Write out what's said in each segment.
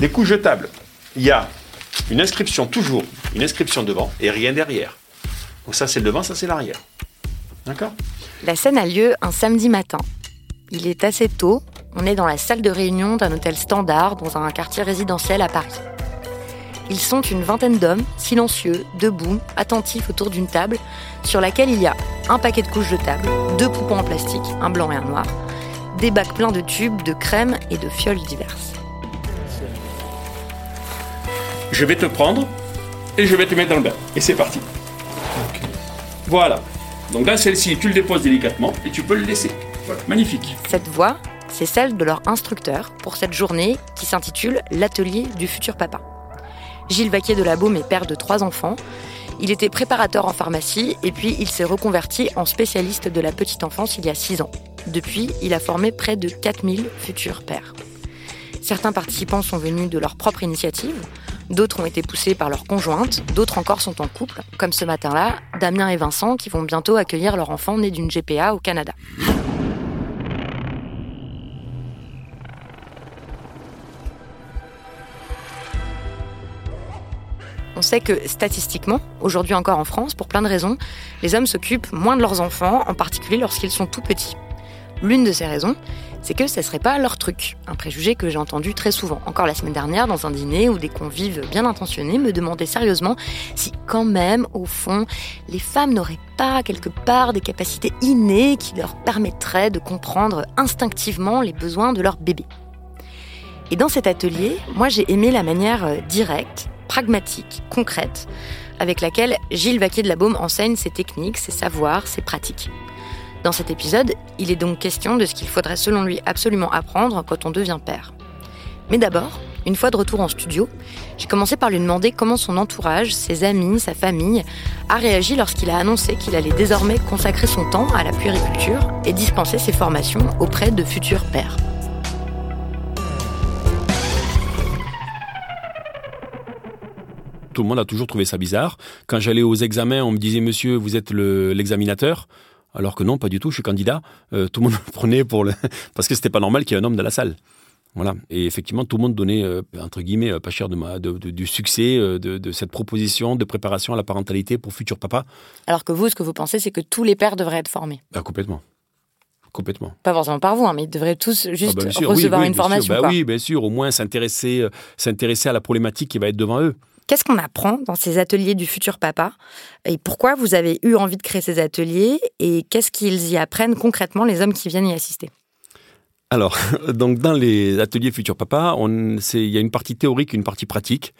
Les coups jetables, il y a une inscription toujours, une inscription devant et rien derrière. Donc ça c'est le devant, ça c'est l'arrière. D'accord? La scène a lieu un samedi matin. Il est assez tôt, on est dans la salle de réunion d'un hôtel standard dans un quartier résidentiel à Paris. Ils sont une vingtaine d'hommes, silencieux, debout, attentifs autour d'une table sur laquelle il y a un paquet de couches jetables, deux poupons en plastique, un blanc et un noir, des bacs pleins de tubes, de crème et de fioles diverses. Je vais te prendre et je vais te mettre dans le bain. Et c'est parti. Voilà. Donc dans celle-ci, tu le déposes délicatement et tu peux le laisser. Voilà, magnifique. Cette voix, c'est celle de leur instructeur pour cette journée qui s'intitule L'atelier du futur papa. Gilles Vaquier de la Baume est père de trois enfants. Il était préparateur en pharmacie et puis il s'est reconverti en spécialiste de la petite enfance il y a six ans. Depuis, il a formé près de 4000 futurs pères. Certains participants sont venus de leur propre initiative, d'autres ont été poussés par leur conjointe, d'autres encore sont en couple, comme ce matin-là, Damien et Vincent qui vont bientôt accueillir leur enfant né d'une GPA au Canada. On sait que statistiquement, aujourd'hui encore en France, pour plein de raisons, les hommes s'occupent moins de leurs enfants, en particulier lorsqu'ils sont tout petits. L'une de ces raisons, c'est que ce serait pas leur truc. Un préjugé que j'ai entendu très souvent. Encore la semaine dernière, dans un dîner où des convives bien intentionnés me demandaient sérieusement si, quand même, au fond, les femmes n'auraient pas quelque part des capacités innées qui leur permettraient de comprendre instinctivement les besoins de leur bébé. Et dans cet atelier, moi j'ai aimé la manière euh, directe, pragmatique, concrète, avec laquelle Gilles Vaquier de la Baume enseigne ses techniques, ses savoirs, ses pratiques. Dans cet épisode, il est donc question de ce qu'il faudrait selon lui absolument apprendre quand on devient père. Mais d'abord, une fois de retour en studio, j'ai commencé par lui demander comment son entourage, ses amis, sa famille, a réagi lorsqu'il a annoncé qu'il allait désormais consacrer son temps à la puériculture et dispenser ses formations auprès de futurs pères. Tout le monde a toujours trouvé ça bizarre. Quand j'allais aux examens, on me disait Monsieur, vous êtes le- l'examinateur. Alors que non, pas du tout, je suis candidat. Euh, tout le monde me prenait pour le... Parce que c'était pas normal qu'il y ait un homme dans la salle. Voilà. Et effectivement, tout le monde donnait, euh, entre guillemets, euh, pas cher de ma, de- de- du succès euh, de, cette proposition de préparation à la parentalité pour futur papa. Alors que vous, ce que vous pensez, c'est que tous les pères devraient être formés. Ah, complètement. Complètement. Pas forcément par vous, hein, mais ils devraient tous juste Ah bah, sûr, oui, recevoir oui, une sûr. formation. Bah oui, bien sûr. Au moins s'intéresser, s'intéresser à la problématique qui va être devant eux. Qu'est-ce qu'on apprend dans ces ateliers du futur papa Et pourquoi vous avez eu envie de créer ces ateliers Et qu'est-ce qu'ils y apprennent concrètement, les hommes qui viennent y assister? Alors, donc dans les ateliers Futur Papa, il y a une partie théorique, une partie pratique.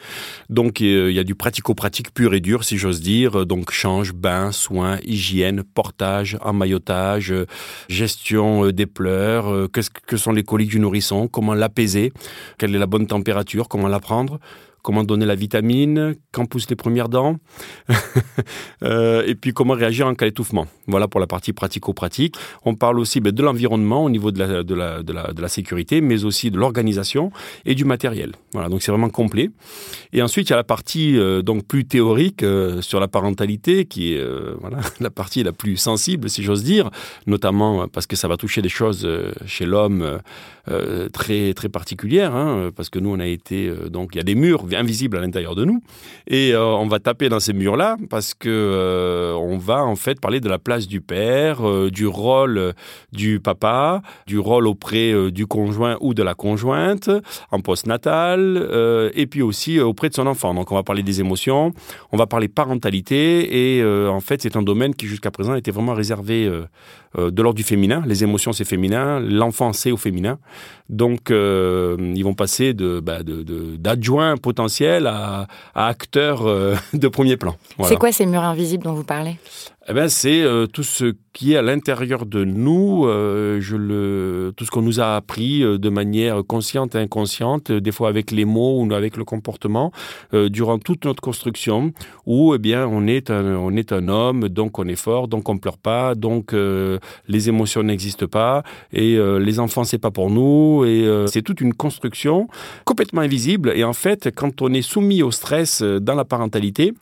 Donc euh, il y a du pratico-pratique pur et dur, si j'ose dire. Donc change, bain, soins, hygiène, portage, emmaillotage, euh, gestion euh, des pleurs, qu'est-ce que sont les coliques du nourrisson, comment l'apaiser, quelle est la bonne température, comment la prendre, comment donner la vitamine, quand poussent les premières dents, euh, et puis comment réagir en cas d'étouffement. Voilà pour la partie pratico-pratique. On parle aussi ben, de l'environnement au niveau de la, sécurité, mais aussi de l'organisation et du matériel. Voilà, donc c'est vraiment complet. Et ensuite, il y a la partie euh, donc plus théorique euh, sur la parentalité, qui est la partie la plus sensible, si j'ose dire, notamment parce que ça va toucher des choses chez l'homme très, très particulières, hein, parce que nous, on a été, donc il y a des murs invisibles à l'intérieur de nous, et on va taper dans ces murs-là parce que on va en fait parler de la place du père, du rôle du papa, du rôle auprès du conjoint ou de la conjointe en postnatal, et puis aussi auprès de son enfant. Donc on va parler des émotions, on va parler parentalité, et en fait c'est un domaine qui jusqu'à présent était vraiment réservé de l'ordre du féminin. Les émotions c'est féminin, l'enfant c'est au féminin. Donc ils vont passer de, bah, d'adjoints à, à acteurs de premier plan. C'est quoi ces murs invisibles dont vous parlez? Eh ben, c'est euh, tout ce qui est à l'intérieur de nous, euh, tout ce qu'on nous a appris euh, de manière consciente et inconsciente, des fois avec les mots ou avec le comportement, durant toute notre construction, où eh bien on est un, on est un homme, donc on est fort, donc on pleure pas, donc les émotions n'existent pas, et les enfants c'est pas pour nous, et c'est toute une construction complètement invisible. Et en fait, quand on est soumis au stress dans la parentalité,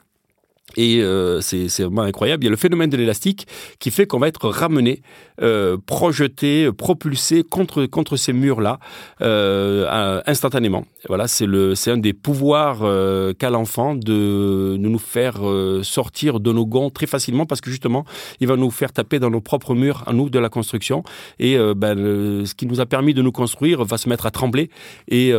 et euh, c'est vraiment incroyable. Il y a le phénomène de l'élastique qui fait qu'on va être ramené, euh, projeté, propulsé contre, contre ces murs-là euh, instantanément. Voilà, c'est un des pouvoirs euh, qu'a l'enfant de, de, nous faire sortir de nos gonds très facilement parce que justement, il va nous faire taper dans nos propres murs, à nous, de la construction. Et ben, ce qui nous a permis de nous construire va se mettre à trembler et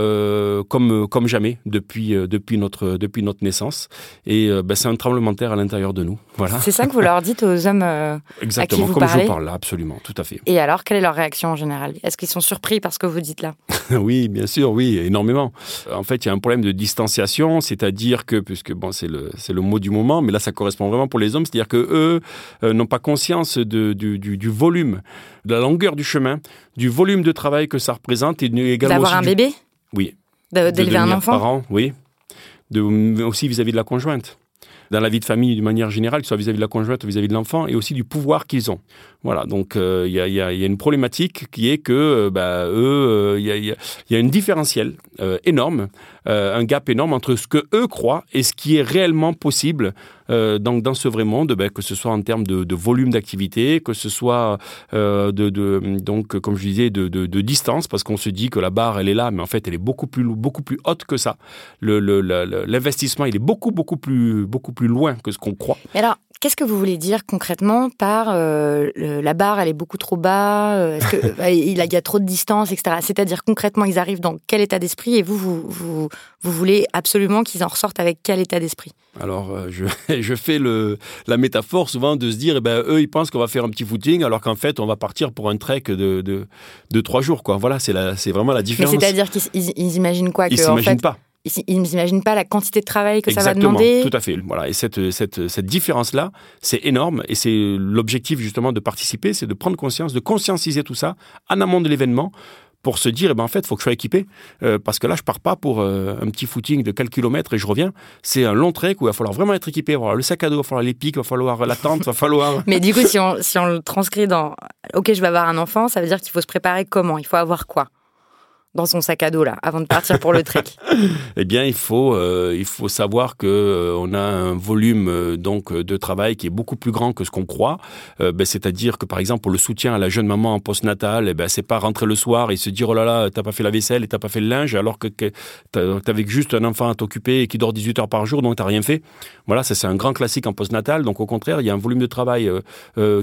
comme, comme jamais depuis, depuis, notre, depuis notre naissance. Et ben, c'est un tremblement à l'intérieur de nous. Voilà. C'est ça que vous leur dites aux hommes euh, Exactement, à qui vous comme parlez je parle là, absolument, tout à fait. Et alors, quelle est leur réaction en général? Est-ce qu'ils sont surpris par ce que vous dites là? Oui, bien sûr, oui, énormément. En fait, il y a un problème de distanciation, c'est-à-dire que, puisque bon, c'est le, c'est le mot du moment, mais là, ça correspond vraiment pour les hommes, c'est-à-dire que eux euh, n'ont pas conscience de, du, du, du, volume, de la longueur du chemin, du volume de travail que ça représente et également d'avoir un du... bébé? Oui. d'élever un enfant? Parent, oui. De, aussi vis-à-vis -vis de la conjointe dans la vie de famille d'une manière générale, que ce soit vis-à-vis de la conjointe vis-à-vis de l'enfant, et aussi du pouvoir qu'ils ont. Voilà, donc euh, il y, a, une problématique qui est que euh, bah, eux, il y, a, une différentielle euh, énorme, un gap énorme entre ce que eux croient et ce qui est réellement possible dans, dans ce vrai monde, bah, que ce soit en termes de, volume d'activité, que ce soit de, donc comme je disais de, distance, parce qu'on se dit que la barre elle est là, mais en fait elle est beaucoup plus beaucoup plus haute que ça. L'investissement il est beaucoup beaucoup plus beaucoup plus loin que ce qu'on croit. Mais alors Qu'est-ce que vous voulez dire concrètement par euh, la barre, elle est beaucoup trop bas, euh, est-ce que, bah, il, y a trop de distance, etc. C'est-à-dire concrètement, ils arrivent dans quel état d'esprit et vous, vous, vous, vous voulez absolument qu'ils en ressortent avec quel état d'esprit? Alors, euh, je, je, fais le, la métaphore souvent de se dire, eh ben, eux, ils pensent qu'on va faire un petit footing, alors qu'en fait, on va partir pour un trek de, de, de trois jours. Quoi. Voilà, c'est vraiment la différence. Mais c'est-à-dire qu'ils imaginent quoi Ils s'imaginent fait, pas ils n'imaginent pas la quantité de travail que Exactement, ça va demander. Tout à fait. Voilà. Et cette, cette, cette différence-là, c'est énorme. Et c'est l'objectif justement de participer, c'est de prendre conscience, de conscientiser tout ça en amont de l'événement pour se dire, eh ben, en fait, il faut que je sois équipé. Euh, parce que là, je pars pas pour euh, un petit footing de quelques kilomètres et je reviens. C'est un long trek où il va falloir vraiment être équipé. Il va falloir le sac à dos, il va falloir les pics, il va falloir la tente, il va falloir... Mais du coup, si on, si on le transcrit dans « OK, je vais avoir un enfant », ça veut dire qu'il faut se préparer comment? Il faut avoir quoi? Dans son sac à dos là, avant de partir pour le trek Eh bien, il faut, euh, il faut savoir que euh, on a un volume euh, donc de travail qui est beaucoup plus grand que ce qu'on croit. Ben, C'est-à-dire que par exemple pour le soutien à la jeune maman en postnatal, eh ben c'est pas rentrer le soir et se dire oh là là t'as pas fait la vaisselle et t'as pas fait le linge alors que, que t'avais juste un enfant à t'occuper et qui dort 18 heures par jour donc t'as rien fait. Voilà, ça c'est un grand classique en postnatal. Donc au contraire, il y a un volume de travail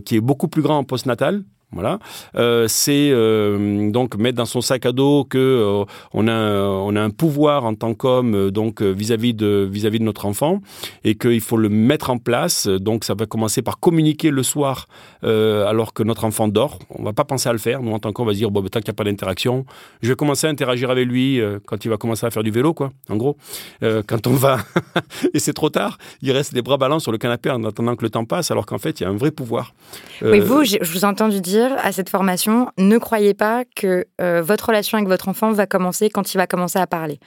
qui est beaucoup plus grand en postnatal voilà, euh, c'est euh, donc mettre dans son sac à dos que euh, on a on a un pouvoir en tant qu'homme donc vis-à-vis de vis-à-vis de notre enfant et qu'il faut le mettre en place. Donc ça va commencer par communiquer le soir alors que notre enfant dort. On va pas penser à le faire. Nous en tant qu'homme, on va se dire bon, bah, tant qu'il n'y a pas d'interaction, je vais commencer à interagir avec lui quand il va commencer à faire du vélo, quoi. En gros, quand on va et c'est trop tard, il reste les bras ballants sur le canapé en attendant que le temps passe, alors qu'en fait il y a un vrai pouvoir. Oui, vous, je vous ai entendu dire à cette formation, ne croyez pas que euh, votre relation avec votre enfant va commencer quand il va commencer à parler.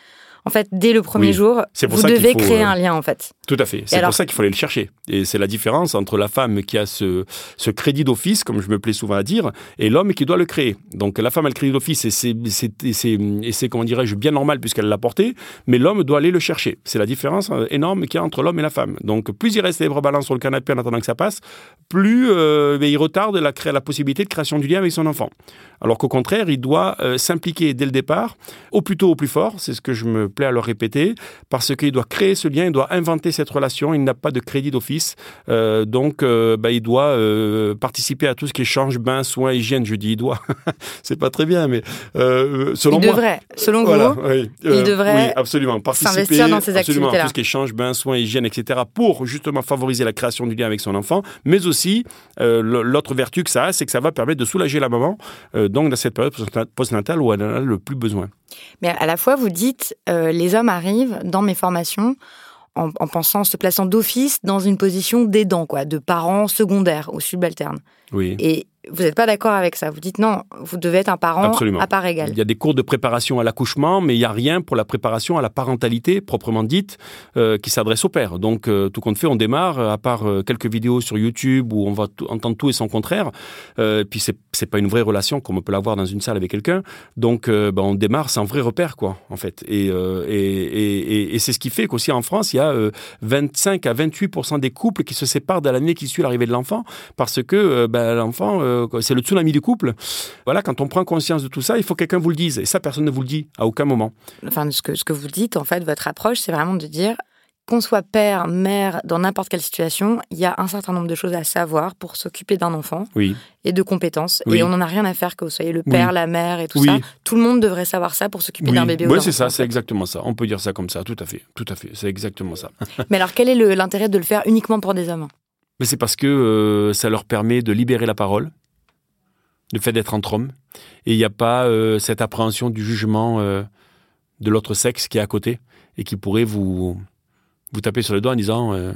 En fait, dès le premier Oui. jour, pour vous ça devez faut, créer euh, un lien, en fait. Tout à fait. C'est pour ça qu'il fallait le chercher. Et c'est la différence entre la femme qui a ce, ce crédit d'office, comme je me plais souvent à dire, et l'homme qui doit le créer. Donc la femme a le crédit d'office et c'est, comment dirais-je, bien normal puisqu'elle l'a porté, mais l'homme doit aller le chercher. C'est la différence euh, énorme qu'il y a entre l'homme et la femme. Donc plus il reste les bras ballants sur le canapé en attendant que ça passe, plus euh, ben, il retarde la, possibilité de création du lien avec son enfant. Alors qu'au contraire, il doit euh, s'impliquer dès le départ, au plus tôt, au plus fort, c'est ce que je me à le répéter, parce qu'il doit créer ce lien, il doit inventer cette relation, il n'a pas de crédit d'office, euh, donc euh, bah, il doit euh, participer à tout ce qui est change, bain, soins, hygiène, je dis il doit, c'est pas très bien, mais selon Il moi... devrait, selon Voilà, vous, oui, il devrait oui, absolument. Participer s'investir dans ces absolument, à tout ce qui est change, bain, soins, hygiène, etc. pour justement favoriser la création du lien avec son enfant, mais aussi l'autre vertu que ça a, c'est que ça va permettre de soulager la maman, donc dans cette période postnatale où elle en a le plus besoin. Mais à la fois, vous dites, euh, les hommes arrivent dans mes formations en, en pensant, se plaçant d'office dans une position d'aidant, quoi, de parents secondaires ou subalternes. Oui. Et vous n'êtes pas d'accord avec ça. Vous dites non, vous devez être un parent Absolument. à part égale. Il y a des cours de préparation à l'accouchement, mais il n'y a rien pour la préparation à la parentalité proprement dite euh, qui s'adresse au père. Donc, euh, tout compte fait, on démarre, euh, à part euh, quelques vidéos sur YouTube où on va entendre tout et son contraire. Puis, c'est c'est pas une vraie relation comme on peut l'avoir dans une salle avec quelqu'un. Donc, ben, on démarre sans vrai repère, quoi, en fait. Et, et, et, et- et c'est ce qui fait qu'aussi en France, il y a euh, 25 à 28% des couples qui se séparent dans l'année qui suit l'arrivée de l'enfant parce que ben, l'enfant, euh, c'est le tsunami du couple. Voilà, quand on prend conscience de tout ça, il faut que quelqu'un vous le dise. Et ça, personne ne vous le dit à aucun moment. Enfin, ce que, ce que vous dites, en fait, votre approche, c'est vraiment de dire qu'on soit père, mère, dans n'importe quelle situation, il y a un certain nombre de choses à savoir pour s'occuper d'un enfant Oui, et de compétences. Oui. Et on n'en a rien à faire que vous soyez le père, Oui. la mère et tout Oui. ça. Tout le monde devrait savoir ça pour s'occuper oui, d'un bébé ou Ouais, d'un c'est ça, c'est exactement ça. On peut dire ça comme ça, tout à fait, tout à fait. C'est exactement ça. Mais alors, quel est l'intérêt de le faire uniquement pour des hommes? Mais c'est parce que euh, ça leur permet de libérer la parole, le fait d'être entre hommes, et il n'y a pas euh, cette appréhension du jugement euh, de l'autre sexe qui est à côté et qui pourrait vous taper sur le doigt en disant euh,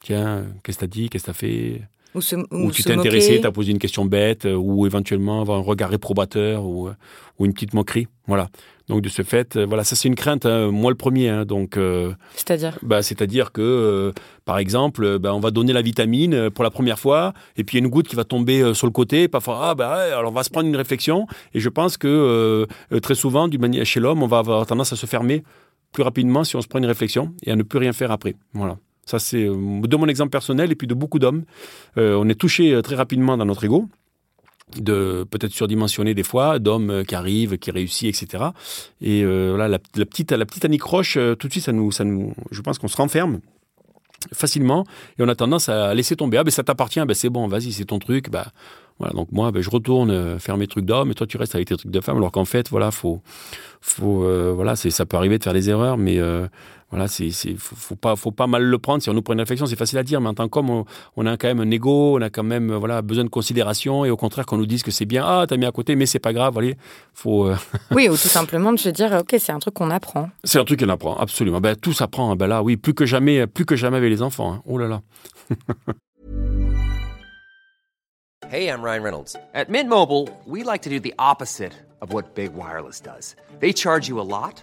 tiens, qu'est-ce que t'as dit, qu'est-ce que t'as fait, Ou, se, ou ou tu t'es intéressé, moquer t'as posé une question bête, euh, ou éventuellement avoir un regard réprobateur ou, euh, ou une petite moquerie, voilà. Donc de ce fait, euh, voilà, ça c'est une crainte, hein, moi le premier, hein, donc. euh, C'est-à-dire bah, C'est-à-dire que, euh, par exemple, bah, on va donner la vitamine pour la première fois, et puis il y a une goutte qui va tomber sur le côté, parfois, ah, bah, alors on va se prendre une réflexion, et je pense que euh, très souvent, chez l'homme, on va avoir tendance à se fermer plus rapidement si on se prend une réflexion, et à ne plus rien faire après. Voilà. Ça, c'est euh, de mon exemple personnel, et puis de beaucoup d'hommes. Euh, on est touché euh, très rapidement dans notre ego de peut-être surdimensionné des fois, d'hommes qui arrivent, qui réussissent, etc. Et euh, voilà, la, petite, la petite anicroche, tout de suite, ça nous, ça nous, je pense qu'on se renferme facilement et on a tendance à laisser tomber. Ah ben ça t'appartient, ben c'est bon, vas-y, c'est ton truc. Bah voilà, donc moi, ben, je retourne faire mes trucs d'homme et toi tu restes avec tes trucs de femme. Alors qu'en fait, voilà, faut, faut, voilà, ça peut arriver de faire des erreurs, mais voilà, c'est, c'est, faut, faut pas, faut pas mal le prendre. Si on nous prend une réflexion, c'est facile à dire, mais en tant qu'homme, on, on a quand même un ego, on a quand même, euh, voilà, besoin de considération et au contraire qu'on nous dise que c'est bien, ah t'as mis à côté, mais c'est pas grave, allez, faut. euh, Oui, ou tout simplement de se dire, ok, c'est un truc qu'on apprend. c'est un truc qu'on apprend, absolument. Ben, tout s'apprend, hein. ben là, oui, plus que jamais, plus que jamais avec les enfants. hein. Oh là là. Hey, I'm Ryan Reynolds. At Mint Mobile, we like to do the opposite of what Big Wireless does. They charge you a lot,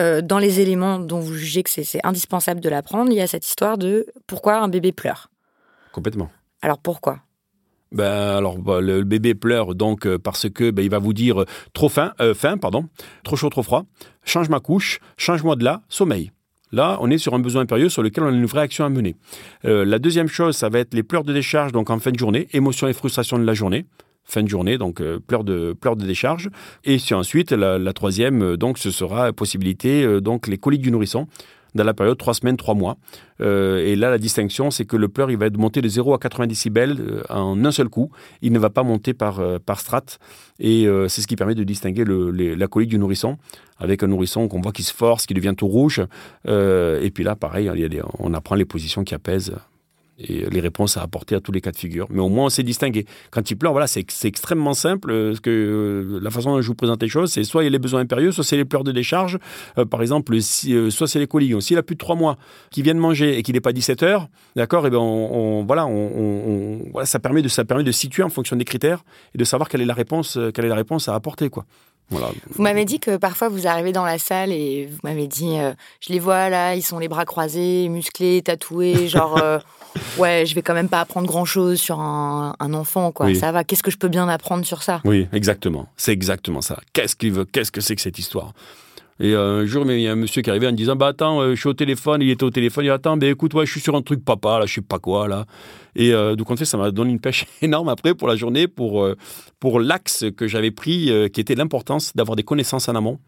euh, dans les éléments dont vous jugez que c'est indispensable de l'apprendre, il y a cette histoire de pourquoi un bébé pleure. Complètement. Alors pourquoi? Ben alors bah, le, bébé pleure donc euh, parce que ben, il va vous dire euh, trop faim, faim pardon, trop chaud, trop froid, change ma couche, change-moi de là, sommeil. Là, on est sur un besoin impérieux sur lequel on a une vraie action à mener. La deuxième chose, ça va être les pleurs de décharge, donc en fin de journée, émotion et frustration de la journée fin de journée, donc euh, pleurs de pleurs de décharge. Et si ensuite la, troisième, euh, donc ce sera possibilité euh, donc les coliques du nourrisson dans la période 3 semaines, 3 mois. Et là, la distinction, c'est que le pleur, il va monté de 0 à 80 décibels en un seul coup. Il ne va pas monter par, euh, par strate. Et c'est ce qui permet de distinguer la colique du nourrisson, avec un nourrisson qu'on voit qui se force, qui devient tout rouge. Et puis là, pareil, des- on apprend les positions qui apaisent les réponses à apporter à tous les cas de figure. Mais au moins, on sait distinguer. Quand il pleure, voilà, c'est extrêmement simple. euh, que euh, la façon dont je vous présente les choses, c'est soit il y a les besoins impérieux, soit c'est les pleurs de décharge. Euh, par exemple, si, soit c'est les coliques. S'il a plus de 3 mois, qu'il vient de manger et qu'il n'est pas 17 heures, d'accord, et ben on, voilà, ça permet de ça permet de situer en fonction des critères et de savoir quelle est la réponse, quelle est la réponse à apporter, quoi. Voilà. Vous m'avez dit que parfois vous arrivez dans la salle et vous m'avez dit, euh, je les vois là, ils sont les bras croisés, musclés, tatoués, genre, euh, ouais, je vais quand même pas apprendre grand chose sur un, un enfant, quoi. Oui. Ça va, qu'est-ce que je peux bien apprendre sur ça? Oui, exactement. C'est exactement ça. Qu'est-ce qu'il veut Qu'est-ce que c'est que cette histoire? Et euh, un jour, il y a un monsieur qui arrivait en me disant Bah attends, euh, je suis au téléphone. Il était au téléphone. Il dit Attends, ben écoute, ouais, je suis sur un truc papa, là, je sais pas quoi, là. Et euh, donc, en fait, ça m'a donné une pêche énorme après pour la journée, pour, euh, pour l'axe que j'avais pris, qui était l'importance d'avoir des connaissances en amont.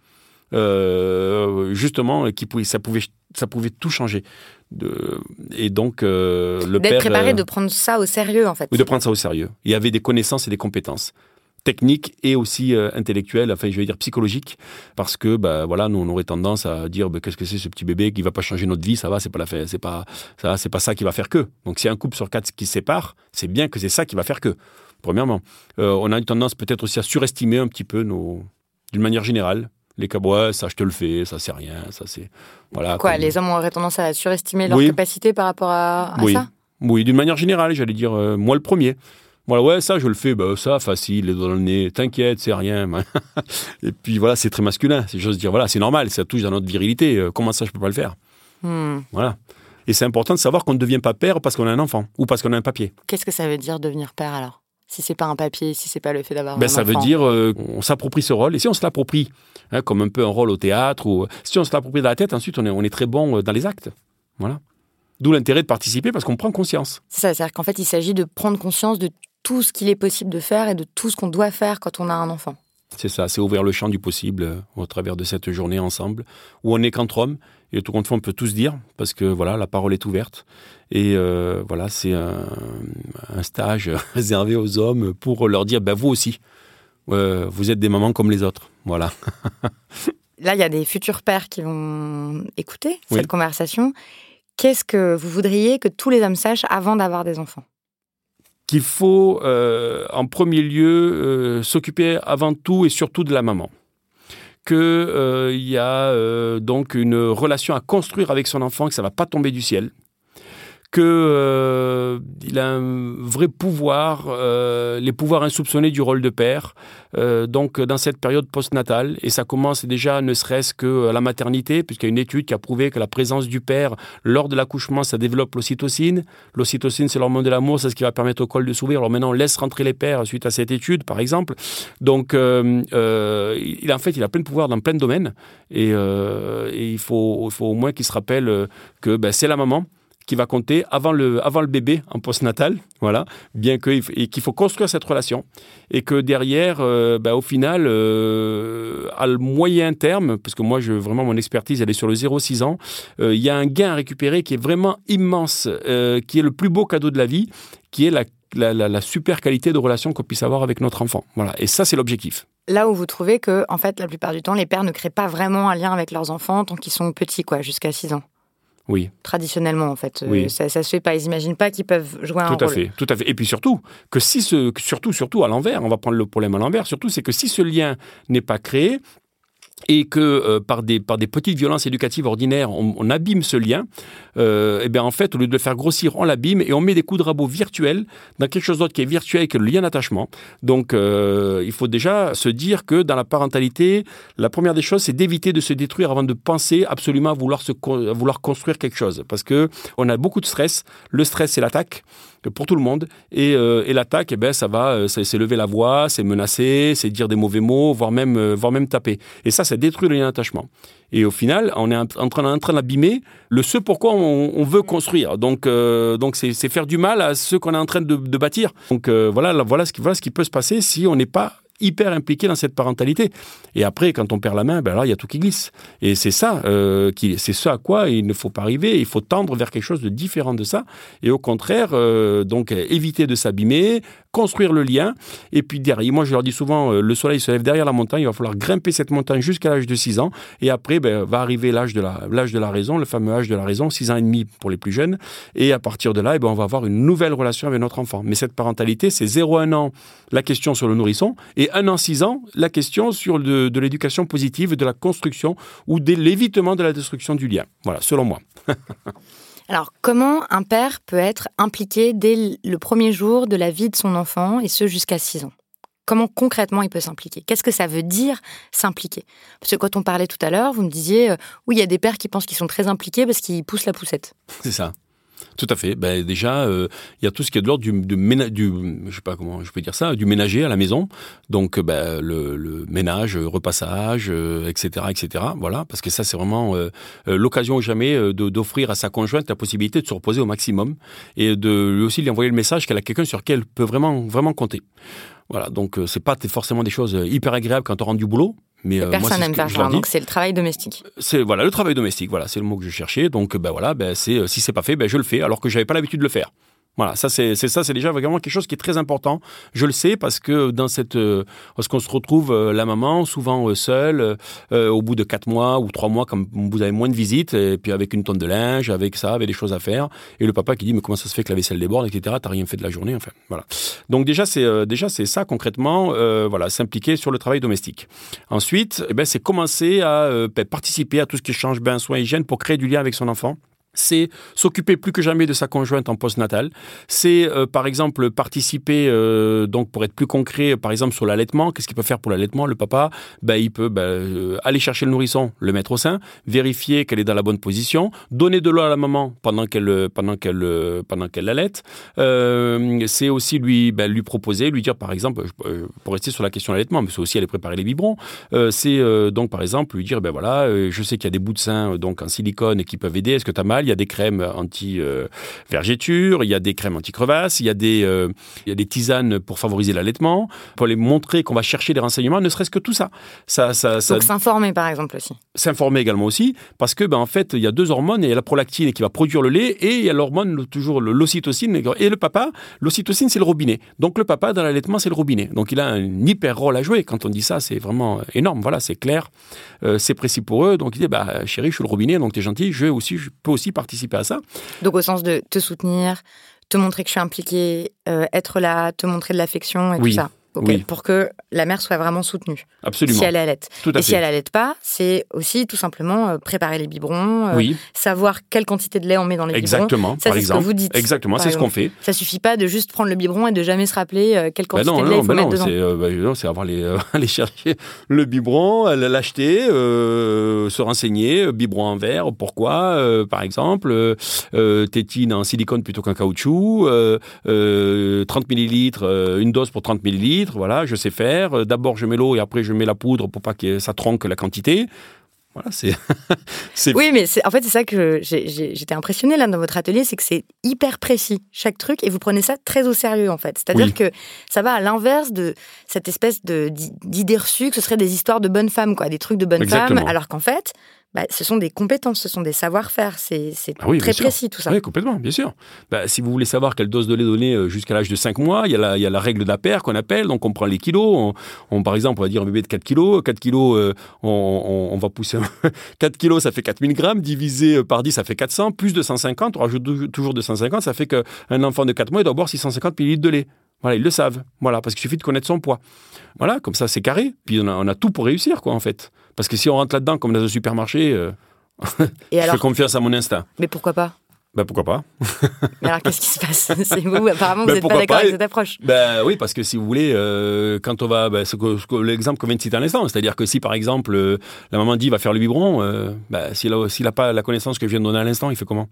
Euh, justement, qui pouvait, ça, pouvait, ça pouvait tout changer. De, et donc, euh, le D'être préparé, euh, de prendre ça au sérieux, en fait. oui, de prendre ça au sérieux. Il y avait des connaissances et des compétences techniques et aussi euh, intellectuelles, enfin je vais dire psychologiques, parce que bah voilà, nous on aurait tendance à dire bah, qu'est-ce que c'est ce petit bébé qui va pas changer notre vie, ça va, c'est pas la fin, c'est pas ça, c'est pas ça qui va faire que. Donc si un couple sur quatre qui se sépare, c'est bien que c'est ça qui va faire que. Premièrement, Euh, on a une tendance peut-être aussi à surestimer un petit peu nos, d'une manière générale, les cas, ouais, ça je te le fais, ça c'est rien, ça c'est voilà. Quoi, comme- les hommes auraient tendance à surestimer leur Oui. capacité par rapport à, à oui. ça? Oui, d'une manière générale, j'allais dire, euh, moi le premier. Voilà, ouais, ça, je le fais, bah, ça, facile, les doigts dans le nez, t'inquiète, c'est rien. Et puis voilà, c'est très masculin. C'est juste dire, voilà, c'est normal, ça touche dans notre virilité. euh, comment ça, je peux pas le faire? Hmm. Voilà. Et c'est important de savoir qu'on ne devient pas père parce qu'on a un enfant ou parce qu'on a un papier. Qu'est-ce que ça veut dire devenir père alors? Si c'est pas un papier, si c'est pas le fait d'avoir Ben, un ça veut dire euh, on s'approprie ce rôle. Et si on se l'approprie, hein, comme un peu un rôle au théâtre, ou si on se l'approprie dans la tête, ensuite on est, on est très bon euh, dans les actes. Voilà. D'où l'intérêt de participer parce qu'on prend conscience. C'est ça, c'est-à-dire qu'en fait, il s'agit de prendre conscience de tout ce qu'il est possible de faire et de tout ce qu'on doit faire quand on a un enfant. C'est ça, c'est ouvrir le champ du possible euh, au travers de cette journée ensemble, où on n'est qu'entre hommes, et tout compte fait, on peut tous dire, parce que voilà, la parole est ouverte, et euh, voilà, c'est un, un stage réservé aux hommes pour leur dire, ben vous aussi, euh, vous êtes des mamans comme les autres, voilà. Là, il y a des futurs pères qui vont écouter Oui. cette conversation. Qu'est-ce que vous voudriez que tous les hommes sachent avant d'avoir des enfants? Qu'il faut, euh, en premier lieu, euh, s'occuper avant tout et surtout de la maman. Qu'il y a euh, donc une relation à construire avec son enfant, que ça ne va pas tomber du ciel. Qu'il a un vrai pouvoir, euh, les pouvoirs insoupçonnés du rôle de père, euh, donc dans cette période postnatale. Et ça commence déjà ne serait-ce que à la maternité, puisqu'il y a une étude qui a prouvé que la présence du père lors de l'accouchement, ça développe l'ocytocine. L'ocytocine, c'est l'hormone de l'amour, c'est ce qui va permettre au col de s'ouvrir. Alors maintenant, on laisse rentrer les pères suite à cette étude, par exemple. Donc, euh, euh, il, en fait, il a plein de pouvoirs dans plein de domaines. Et, euh, il, faut, il au moins qu'il se rappelle euh, que ben, c'est la maman qui va compter avant le, avant le bébé en postnatal, voilà, bien qu'il faut construire cette relation et que derrière, euh, ben, au final, euh, à moyen terme, parce que moi, je, vraiment, mon expertise, elle est sur le 0-6 ans, euh, il y a un gain à récupérer qui est vraiment immense, qui est le plus beau cadeau de la vie, qui est la, la super qualité de relation qu'on puisse avoir avec notre enfant. Voilà, et ça, c'est l'objectif. Là où vous trouvez que, en fait, la plupart du temps, les pères ne créent pas vraiment un lien avec leurs enfants tant qu'ils sont petits, quoi, jusqu'à 6 ans. Oui. Traditionnellement, en fait. Oui. Euh, ça, ça se fait pas. Ils imaginent pas qu'ils peuvent jouer un Tout à rôle. fait, tout à fait. Et puis surtout, que si ce, surtout, surtout à l'envers, on va prendre le problème à l'envers, surtout, c'est que si ce lien n'est pas créé, et que euh, par, des, par des petites violences éducatives ordinaires, on, on abîme ce lien, euh, et bien en fait, au lieu de le faire grossir, on l'abîme et on met des coups de rabot virtuels dans quelque chose d'autre qui est virtuel, que le lien d'attachement. Donc, euh, il faut déjà se dire que dans la parentalité, la première des choses, c'est d'éviter de se détruire avant de penser absolument à vouloir, se, à vouloir construire quelque chose. Parce que on a beaucoup de stress. Le stress, c'est l'attaque. Pour tout le monde. Et, euh, et l'attaque, eh ben, ça va, euh, c'est lever la voix, c'est menacer, c'est dire des mauvais mots, voire même, euh, voire même taper. Et ça, ça détruit le lien d'attachement. Et au final, on est en train, en train d'abîmer le ce pourquoi on, veut construire. Donc, donc c'est faire du mal à ce qu'on est en train de, de bâtir. Donc voilà, là, voilà ce qui, voilà ce qui peut se passer si on n'est pas hyper impliqué dans cette parentalité. Et après, quand on perd la main, ben là, il y a tout qui glisse. Et c'est ça, euh, qui, c'est ce à quoi il ne faut pas arriver. Il faut tendre vers quelque chose de différent de ça. Et au contraire, euh, donc éviter de s'abîmer, construire le lien. Et puis derrière, moi je leur dis souvent, euh, le soleil se lève derrière la montagne, il va falloir grimper cette montagne jusqu'à l'âge de 6 ans. Et après, ben, va arriver l'âge de, la, l'âge de la raison, le fameux âge de la raison, 6 ans et demi pour les plus jeunes. Et à partir de là, eh ben, on va avoir une nouvelle relation avec notre enfant. Mais cette parentalité, c'est 0-1 an, la question sur le nourrisson, et 1 an, 6 ans, la question sur de, de l'éducation positive, de la construction ou de l'évitement de la destruction du lien. Voilà, selon moi. Alors, comment un père peut être impliqué dès le premier jour de la vie de son enfant, et ce jusqu'à 6 ans? Comment concrètement il peut s'impliquer? Qu'est-ce que ça veut dire s'impliquer? Parce que quand on parlait tout à l'heure, vous me disiez, euh, oui, il y a des pères qui pensent qu'ils sont très impliqués parce qu'ils poussent la poussette. C'est ça. Tout à fait. Ben, déjà, euh, il y a tout ce qui est de l'ordre du, du, du, je sais pas comment je peux dire ça, du ménager à la maison. Donc, ben, le, le ménage, euh, repassage, euh, etc., etc. Voilà, parce que ça, c'est vraiment euh, euh, l'occasion jamais d'offrir à sa conjointe la possibilité de se reposer au maximum et de lui aussi lui envoyer le message qu'elle a quelqu'un sur qui elle peut vraiment, vraiment compter. Voilà, donc c'est pas forcément des choses hyper agréables quand on rentre du boulot. Mais euh, Personne n'aime faire dis. donc c'est le travail domestique. C'est voilà le travail domestique. Voilà, c'est le mot que je cherchais. Donc ben voilà, ben c'est euh, si c'est pas fait, ben je le fais, alors que j'avais pas l'habitude de le faire. Voilà, ça c'est ça, c'est déjà vraiment quelque chose qui est très important. Je le sais parce que dans cette, euh, parce qu'on se retrouve euh, la maman souvent euh, seule euh, au bout de quatre mois ou trois mois, quand vous avez moins de visites, et puis avec une tonne de linge, avec ça, avec des choses à faire, et le papa qui dit mais comment ça se fait que la vaisselle déborde, etc. T'as rien fait de la journée, enfin voilà. Donc déjà c'est déjà c'est ça concrètement, voilà, s'impliquer sur le travail domestique. Ensuite, eh ben, c'est commencer à ben, participer à tout ce qui change bain, soins, hygiène pour créer du lien avec son enfant c'est s'occuper plus que jamais de sa conjointe en postnatal. C'est euh, par exemple participer, euh, donc pour être plus concret, par exemple sur l'allaitement. Qu'est-ce qu'il peut faire pour l'allaitement Le papa, ben, il peut ben, euh, aller chercher le nourrisson, le mettre au sein, vérifier qu'elle est dans la bonne position, donner de l'eau à la maman pendant qu'elle euh, pendant qu'elle euh, pendant qu'elle l'allaite. Euh, c'est aussi lui ben, lui proposer, lui dire par exemple, euh, pour rester sur la question de l'allaitement, mais c'est aussi aller préparer les biberons. Euh, c'est euh, donc par exemple lui dire ben voilà, euh, je sais qu'il y a des bouts de sein euh, donc en silicone qui peuvent aider. Est-ce que tu as Il y a des crèmes anti euh, il y a des crèmes anti crevasses, il y a des euh, il y a des tisanes pour favoriser l'allaitement, pour les montrer qu'on va chercher des renseignements, ne serait-ce que tout ça. Ça ça, ça Donc s'informer par exemple aussi. s'informer également aussi, parce que ben, en fait, il y a deux hormones, il y a la prolactine qui va produire le lait, et il y a l'hormone, toujours l'ocytocine, et le papa, l'ocytocine c'est le robinet. Donc le papa, dans l'allaitement, c'est le robinet. Donc il a un hyper rôle à jouer. Quand on dit ça, c'est vraiment énorme, voilà, c'est clair, Euh, c'est précis pour eux. Donc il dit, bah, chérie, je suis le robinet, donc t'es gentil, je, aussi, je peux aussi participer à ça. Donc au sens de te soutenir, te montrer que je suis impliquée, euh, être là, te montrer de l'affection et Oui. tout ça. Oui. Pour que la mère soit vraiment soutenue. Absolument. Si elle. Tout à Et si elle allaite pas, c'est aussi tout simplement euh, préparer les biberons, euh, savoir quelle quantité de lait on met dans les biberons. exactement, par c'est ce que exemple. vous dites, Exactement, c'est ce qu'on exemple. fait. Ça suffit pas de juste prendre le biberon et de jamais se rappeler euh, quelle Ben quantité non, de lait non, il faut ben mettre non, dedans. euh, ben non, c'est avoir les, euh, aller chercher le biberon, l'acheter, se renseigner, biberon en verre, pourquoi, par exemple, tétine en silicone plutôt qu'en caoutchouc, euh, euh, 30 millilitres, une dose pour 30 millilitres, voilà, je sais faire. Euh, D'abord je mets l'eau et après je mets la poudre pour pas que ça tronque la quantité. Voilà, c'est Oui, mais en fait, c'est ça que j'étais impressionnée là dans votre atelier, c'est que c'est hyper précis, chaque truc, et vous prenez ça très au sérieux en fait. C'est-à-dire Oui. que ça va à l'inverse de cette espèce d'idée reçue que ce serait des histoires de bonnes femmes, quoi, des trucs de bonnes Exactement. femmes, alors qu'en fait, bah, ce sont des compétences, ce sont des savoir-faire, c'est Ah oui, très sûr. précis tout ça. Oui, complètement, bien sûr. Bah, si vous voulez savoir quelle dose de lait donner euh, jusqu'à l'âge de 5 mois, il y, a la, il y a la règle d'Aper qu'on appelle. Donc, on prend les kilos. On, on, par exemple, on va dire un bébé de 4 kilos. 4 kilos, euh, on, on- on va pousser. 4 kilos, ça fait 4000 grammes. Divisé euh, par 10, ça fait 400. Plus de 150, on rajoute tou- toujours 250. Ça fait qu'un enfant de 4 mois, il doit boire 650 millilitres de lait. Voilà, ils le savent. Voilà, parce qu'il suffit de connaître son poids. Voilà, comme ça, c'est carré. Puis, on a, on a tout pour réussir, quoi, en fait. Parce que si on rentre là-dedans, comme dans un supermarché, euh, Et je alors, fais confiance à mon instinct. mais pourquoi pas? Ben, pourquoi pas? Mais alors, qu'est-ce qui se passe? C'est vous, apparemment, vous Ben, n'êtes pas pourquoi d'accord pas, avec et- cette approche. Ben oui, parce que si vous voulez, euh, quand on va, ben, c'est que- ce que- l'exemple qu'on vient de citer à l'instant, c'est-à-dire que si par exemple euh, la maman dit va faire le biberon, euh, ben, s'il a, s'il a pas la connaissance que je viens de donner à l'instant, il fait comment?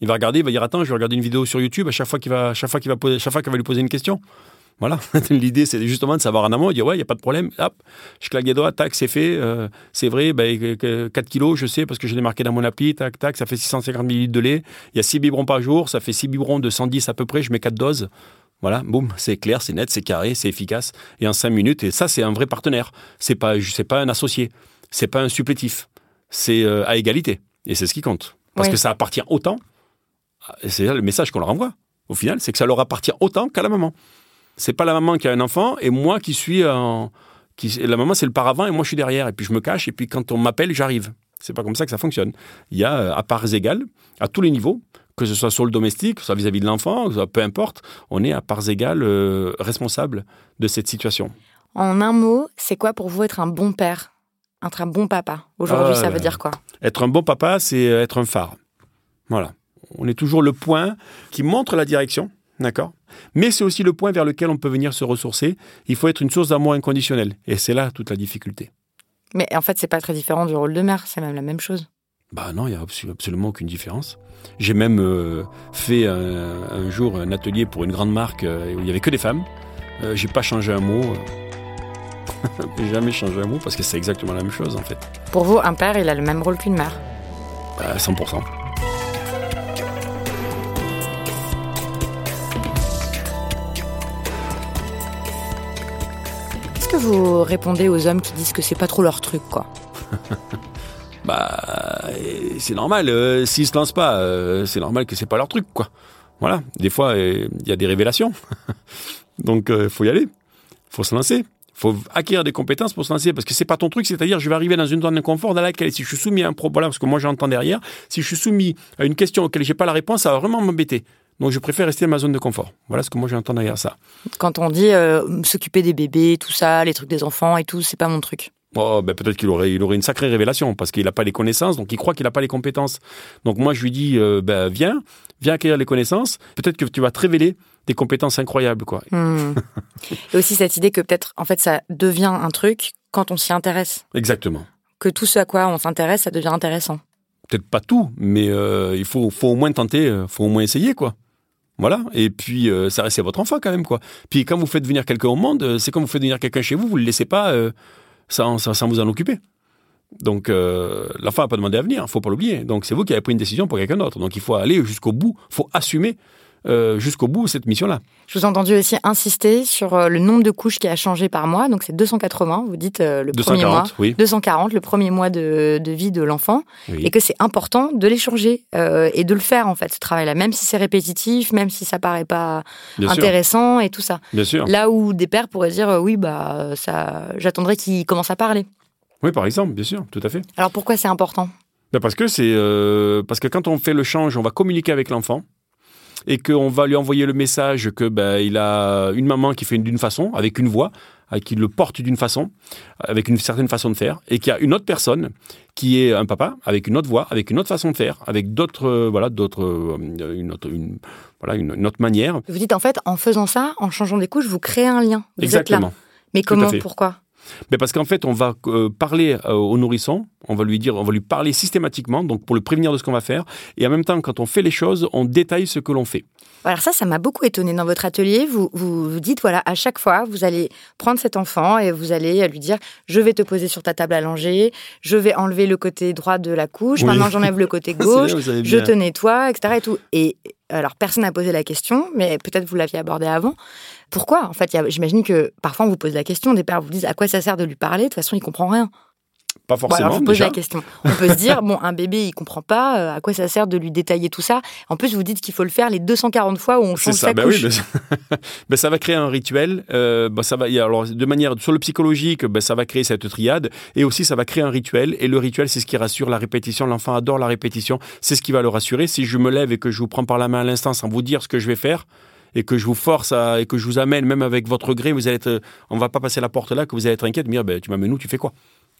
Il va regarder, il va dire attends, je vais regarder une vidéo sur YouTube à chaque fois qu'il va, chaque fois qu'il va poser, chaque fois qu'il va lui poser une question. Voilà. L'idée, c'est justement de savoir en amont, dire ouais, il n'y a pas de problème. Hop, je claque des doigts, tac, c'est fait. Euh, c'est vrai, ben, 4 kilos, je sais, parce que je l'ai marqué dans mon appli, tac, tac, ça fait 650 ml de lait. Il y a 6 biberons par jour, ça fait 6 biberons de 110 à peu près, je mets 4 doses. Voilà, boum, c'est clair, c'est net, c'est carré, c'est efficace. Et en 5 minutes, et ça, c'est un vrai partenaire. C'est pas, pas un associé, c'est pas un supplétif. C'est euh, à égalité. Et c'est ce qui compte. Parce que ça appartient autant c'est le message qu'on leur envoie. Au final, c'est que ça leur appartient autant qu'à la maman. C'est pas la maman qui a un enfant et moi qui suis en. Qui, la maman, c'est le paravent et moi, je suis derrière. Et puis, je me cache et puis, quand on m'appelle, j'arrive. C'est pas comme ça que ça fonctionne. Il y a euh, à parts égales, à tous les niveaux, que ce soit sur le domestique, soit vis-à-vis de l'enfant, peu importe, on est à parts égales euh, responsable de cette situation. En un mot, c'est quoi pour vous être un bon père? Être un bon papa? Aujourd'hui, ça Ah, veut dire quoi? Être un bon papa, c'est euh, être un phare. Voilà. On est toujours le point qui montre la direction, d'accord Mais c'est aussi le point vers lequel on peut venir se ressourcer. Il faut être une source d'amour inconditionnel. Et c'est là toute la difficulté. Mais en fait, c'est pas très différent du rôle de mère, c'est même la même chose. Bah non, il n'y a abso- absolument aucune différence. J'ai même euh, fait un, un jour un atelier pour une grande marque euh, où il n'y avait que des femmes. Euh, J'ai pas changé un mot. euh. J'ai jamais changé un mot parce que c'est exactement la même chose en fait. Pour vous, un père, il a le même rôle qu'une mère. Bah, 100%. Vous répondez aux hommes qui disent que c'est pas trop leur truc, quoi Bah, euh, c'est normal. euh, S'ils se lancent pas, euh, c'est normal que c'est pas leur truc, quoi. Voilà. Des fois, euh, il y a des révélations. Donc, il faut y aller. faut se lancer. faut acquérir des compétences pour se lancer parce que c'est pas ton truc. C'est-à-dire, je vais arriver dans une zone de confort dans laquelle, si je suis soumis à un problème, parce que moi j'entends derrière, si je suis soumis à une question auquel j'ai pas la réponse, ça va vraiment m'embêter. Donc, je préfère rester dans ma zone de confort. Voilà ce que moi j'entends derrière ça. Quand on dit euh, s'occuper des bébés, tout ça, les trucs des enfants et tout, c'est pas mon truc. Oh, ben peut-être qu'il aurait, il aurait une sacrée révélation parce qu'il n'a pas les connaissances, donc il croit qu'il n'a pas les compétences. Donc moi, je lui dis, euh, ben viens, viens acquérir les connaissances. Peut-être que tu vas te révéler des compétences incroyables, quoi. Hmm. et aussi cette idée que peut-être, en fait, ça devient un truc quand on s'y intéresse. Exactement. Que tout ce à quoi on s'intéresse, ça devient intéressant. Peut-être pas tout, mais euh, il faut, faut au moins tenter, faut au moins essayer, quoi. Voilà. Et puis, euh, ça reste votre enfant quand même, quoi. Puis quand vous faites venir quelqu'un au monde, euh, c'est comme vous faites venir quelqu'un chez vous, vous le laissez pas euh, sans, sans, vous en occuper. Donc, l'enfant n'a pas demandé à venir, faut pas l'oublier. Donc, c'est vous qui avez pris une décision pour quelqu'un d'autre. Donc, il faut aller jusqu'au bout, faut assumer euh, jusqu'au bout cette mission-là. Je vous ai entendu aussi insister sur euh, le nombre de couches qui a changé par mois. Donc c'est 280, vous dites euh, le premier 240, mois. oui. 240, le premier mois de, de vie de l'enfant. Oui. Et que c'est important de les changer euh, et de le faire en fait, ce travail-là. Même si c'est répétitif, même si ça paraît pas Bien sûr. intéressant et tout ça. Bien sûr. Là où des pères pourraient dire oui, bah ça, j'attendrai qu'il commence à parler. Oui, par exemple, bien sûr, tout à fait. Alors pourquoi c'est important? Ben parce que c'est euh, parce que quand on fait le change, on va communiquer avec l'enfant et qu'on va lui envoyer le message que ben il a une maman qui fait d'une façon, avec une voix, euh, qui le porte d'une façon, avec une certaine façon de faire, et qu'il y a une autre personne qui est un papa avec une autre voix, avec une autre façon de faire, avec d'autres euh, voilà d'autres euh, une autre une, voilà une, une autre manière. Vous dites en fait, en faisant ça, en changeant des couches, vous créez un lien. Vous êtes là. Exactement. Mais comment. Pourquoi? Mais parce qu'en fait, on va euh, parler euh, au nourrisson, on va lui dire, on va lui parler systématiquement, donc pour le prévenir de ce qu'on va faire, et en même temps, quand on fait les choses, on détaille ce que l'on fait. Alors ça, ça m'a beaucoup étonné dans votre atelier. Vous, vous vous dites, voilà, à chaque fois, vous allez prendre cet enfant et vous allez lui dire, je vais te poser sur ta table allongée, je vais enlever le côté droit de la couche, Oui. maintenant j'enlève le côté gauche, bien, je te nettoie, etc. Et, tout. et alors, personne n'a posé la question, mais peut-être vous l'aviez abordé avant. Pourquoi En fait, j'imagine que parfois on vous pose la question, des pères vous disent, à quoi ça sert de lui parler? De toute façon, il comprend rien. Pas Bon, forcément. alors je vous pose déjà. la question. On peut se dire, bon, un bébé, il comprend pas, euh, à quoi ça sert de lui détailler tout ça? En plus, vous dites qu'il faut le faire les 240 fois où on change ça, sa ben couche. oui, ben ça, ben ça va créer un rituel. euh, ben ça va, alors de manière sur le psychologique, ben ça va créer cette triade, et aussi ça va créer un rituel. Et le rituel, c'est ce qui rassure la répétition. L'enfant adore la répétition. C'est ce qui va le rassurer. Si je me lève et que je vous prends par la main à l'instant sans vous dire ce que je vais faire. Et que je vous force à, et que je vous amène, même avec votre gré, vous allez être, on va pas passer la porte là, que vous allez être inquiète, me dire, ben, tu m'amènes où, tu fais quoi?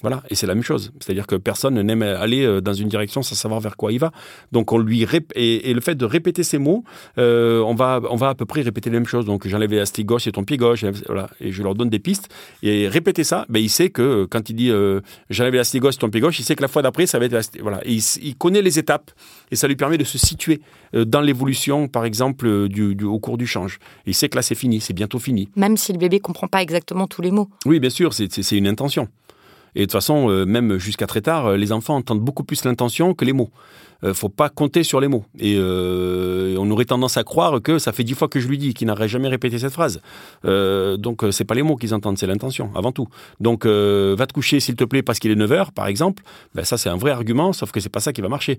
Voilà, et c'est la même chose. C'est-à-dire que personne n'aime aller euh, dans une direction sans savoir vers quoi il va. Donc on lui et, le fait de répéter ces mots, euh, on va on va à peu près répéter les mêmes choses. Donc j'enlève l'élastique gauche et ton pied gauche, voilà, et je leur donne des pistes. Et répéter ça, ben il sait que quand il dit euh, j'enlève l'élastique gauche et ton pied gauche, il sait que la fois d'après ça va être voilà. il, il, connaît les étapes et ça lui permet de se situer euh, dans l'évolution, par exemple, du, au cours du change. il sait que là c'est fini, c'est bientôt fini. Même si le bébé comprend pas exactement tous les mots. Oui, bien sûr, c'est une intention. Et de toute façon, euh, même jusqu'à très tard, euh, les enfants entendent beaucoup plus l'intention que les mots euh, faut pas compter sur les mots. Et euh, on aurait tendance à croire que ça fait dix fois que je lui dis qu'il n'aurait jamais répété cette phrase. Euh, donc c'est pas les mots qu'ils entendent, c'est l'intention avant tout. Donc va te coucher s'il te plaît parce qu'il est 9 heures par exemple. Ben, ça c'est un vrai argument, sauf que c'est pas ça qui va marcher.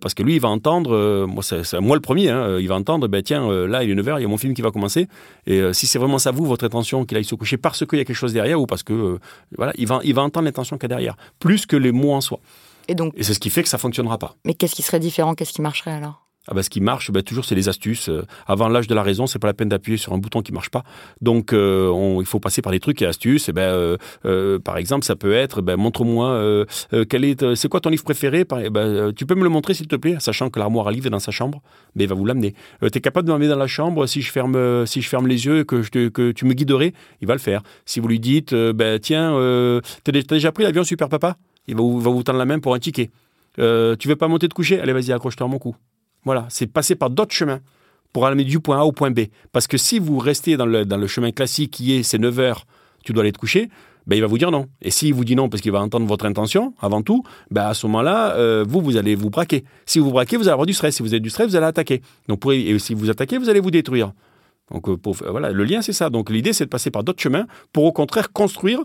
parce que lui il va entendre, moi c'est moi le premier, hein, il va entendre, ben tiens là il est 9 heures, il y a mon film qui va commencer. Et si c'est vraiment ça vous votre intention qu'il aille se coucher parce qu'il y a quelque chose derrière ou parce que voilà il va il va entendre l'intention qu'il y a derrière plus que les mots en soi. Et donc. Et c'est ce qui fait que ça fonctionnera pas. Mais qu'est-ce qui serait différent? Qu'est-ce qui marcherait alors? Ah bah, ce qui marche, bah, toujours, c'est les astuces. Euh, avant l'âge de la raison, c'est pas la peine d'appuyer sur un bouton qui marche pas. Donc, euh, il faut passer par des trucs et astuces. Et ben, euh, par exemple, ça peut être, ben, montre-moi, quel est, c'est quoi ton livre préféré? Tu peux me le montrer, s'il te plaît, sachant que l'armoire à livres est dans sa chambre. Mais il va vous l'amener. tu es capable de m'emmener dans la chambre si je ferme, si je ferme les yeux et que, je que tu me guiderais? Il va le faire. Si vous lui dites, ben, tiens, t'as déjà pris l'avion Super Papa? Il va vous, vous, tendre la main pour un ticket. Euh, tu veux pas monter de coucher? Allez, vas-y, accroche-toi à mon cou. Voilà, c'est passer par d'autres chemins pour aller du point A au point B. Parce que si vous restez dans le, dans le chemin classique qui est c'est 9 heures, tu dois aller te coucher, ben, il va vous dire non. Et s'il vous dit non parce qu'il va entendre votre intention, avant tout, ben, à ce moment-là, euh, vous, vous allez vous braquer. Si vous braquez, vous allez avoir du stress. Si vous avez du stress, vous allez attaquer. Donc, et si vous attaquez, vous allez vous détruire. Donc, euh, pour, voilà, le lien, c'est ça. Donc, l'idée, c'est de passer par d'autres chemins pour, au contraire, construire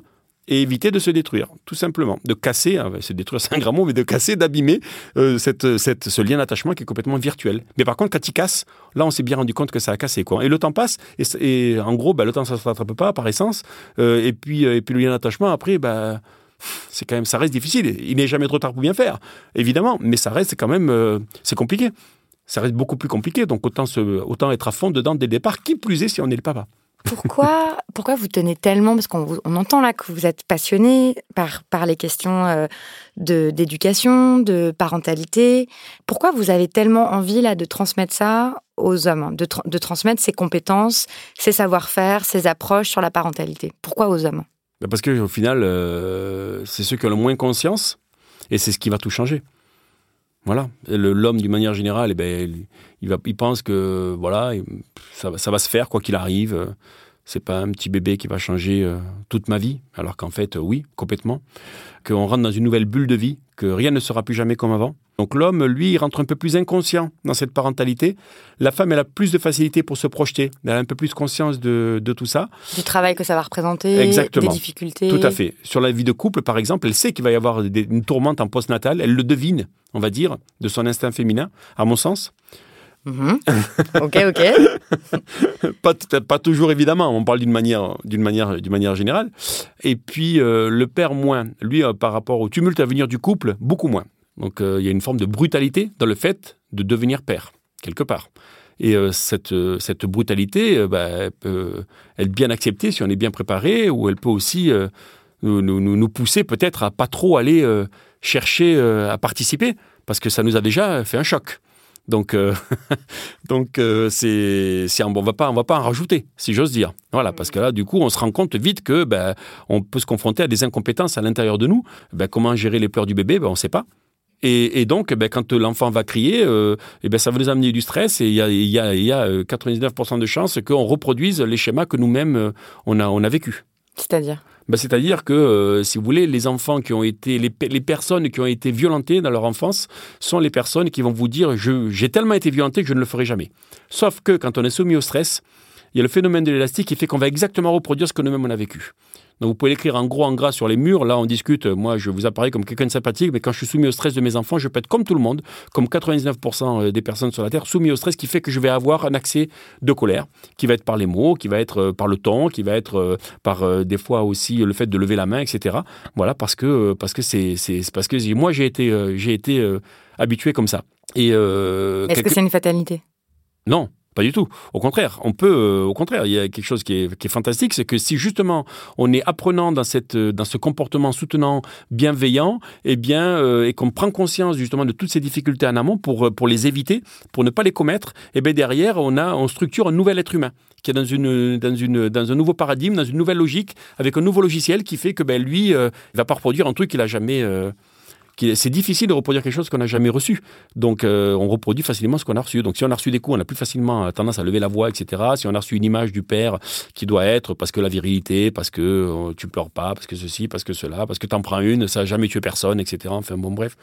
et éviter de se détruire, tout simplement. De casser, hein, se détruire c'est un grand mot, mais de casser, d'abîmer euh, cette, cette, ce lien d'attachement qui est complètement virtuel. Mais par contre, quand il casse, là, on s'est bien rendu compte que ça a cassé. Quoi. Et le temps passe, et, en gros, bah, le temps, ça ne se rattrape pas par essence. Euh, et, puis, euh, et puis le lien d'attachement, après, bah, c'est quand même, ça reste difficile. Il n'est jamais trop tard pour bien faire, évidemment, mais ça reste quand même, c'est compliqué. Ça reste beaucoup plus compliqué, donc autant, autant être à fond dedans dès le départ, qui plus est si on est le papa. Pourquoi, pourquoi vous tenez tellement Parce qu'on on entend là que vous êtes passionné par, les questions euh, de, d'éducation, de parentalité. Pourquoi vous avez tellement envie là de transmettre ça aux hommes, de, de transmettre ces compétences, ces savoir-faire, ces approches sur la parentalité? Pourquoi aux hommes? Parce qu'au final, euh, c'est ceux qui ont le moins conscience et c'est ce qui va tout changer. Voilà. L'homme, d'une manière générale, eh ben, il, va, il pense que voilà, ça, ça va se faire quoi qu'il arrive. C'est pas un petit bébé qui va changer euh, toute ma vie, alors qu'en fait, oui, complètement. Qu'on rentre dans une nouvelle bulle de vie, que rien ne sera plus jamais comme avant. Donc l'homme, lui, il rentre un peu plus inconscient dans cette parentalité. La femme, elle a plus de facilité pour se projeter. Elle a un peu plus conscience de, tout ça. Du travail que ça va représenter, Exactement. des difficultés. Tout à fait. Sur la vie de couple, par exemple, elle sait qu'il va y avoir une tourmente en post-natal. Elle le devine, on va dire, de son instinct féminin, à mon sens. Mhm. Ok, ok. pas, pas, toujours évidemment. On parle d'une manière, d'une manière, d'une manière générale. Et puis euh, le père moins. Lui, euh, par rapport au tumulte à venir du couple, beaucoup moins. Donc euh, il y a une forme de brutalité dans le fait de devenir père quelque part. Et cette, cette brutalité, bah, elle peut être bien acceptée si on est bien préparé, ou elle peut aussi nous, nous, nous, pousser peut-être à pas trop aller chercher à participer, parce que ça nous a déjà fait un choc. Donc, euh, donc euh, c'est, c'est, on va pas, va pas en rajouter, si j'ose dire. Voilà, parce que là, du coup, on se rend compte vite que ben, on peut se confronter à des incompétences à l'intérieur de nous. Ben, comment gérer les pleurs du bébé? Ben, On ne sait pas. Et, donc, ben, quand l'enfant va crier, euh, et ben, ça va nous amener du stress et il y a, y y a 99% de chances qu'on reproduise les schémas que nous-mêmes, on a, on a vécu. C'est-à-dire bah, c'est-à-dire que, euh, si vous voulez, les enfants qui ont été, les, les, personnes qui ont été violentées dans leur enfance sont les personnes qui vont vous dire j'ai tellement été violenté que je ne le ferai jamais. Sauf que quand on est soumis au stress, il y a le phénomène de l'élastique qui fait qu'on va exactement reproduire ce que nous-mêmes on a vécu. Donc vous pouvez l'écrire en gros, en gras sur les murs. Là, on discute. Moi, je vous apparais comme quelqu'un de sympathique, mais quand je suis soumis au stress de mes enfants, je peux être comme tout le monde, comme 99% euh, des personnes sur la Terre, soumis au stress qui fait que je vais avoir un accès de colère, qui va être par les mots, qui va être euh, par le ton, qui va être euh, par des fois aussi le fait de lever la main, etc. Voilà, parce que parce que c'est parce que moi j'ai été j'ai été habitué comme ça. Et est-ce que c'est une fatalité? Non, Pas du tout. Au contraire, on peut. euh, au contraire, il y a quelque chose qui est, fantastique, c'est que si justement on est apprenant dans cette, euh, dans ce comportement soutenant, bienveillant, eh bien, euh, et qu'on prend conscience justement de toutes ces difficultés en amont pour pour les éviter, pour ne pas les commettre, eh bien derrière on a, on structure un nouvel être humain qui est dans une, dans une, dans un nouveau paradigme, dans une nouvelle logique, avec un nouveau logiciel qui fait que ben lui, euh, il va pas reproduire un truc qu'il a jamais. C'est difficile de reproduire quelque chose qu'on n'a jamais reçu. Donc, euh, on reproduit facilement ce qu'on a reçu. Donc, si on a reçu des coups, on a plus facilement euh, tendance à lever la voix, etc. Si on a reçu une image du père qui doit être parce que la virilité, parce que euh, tu pleures pas, parce que ceci, parce que cela, parce que t'en prends une, ça a jamais tué personne, etc. Enfin, bon, bref.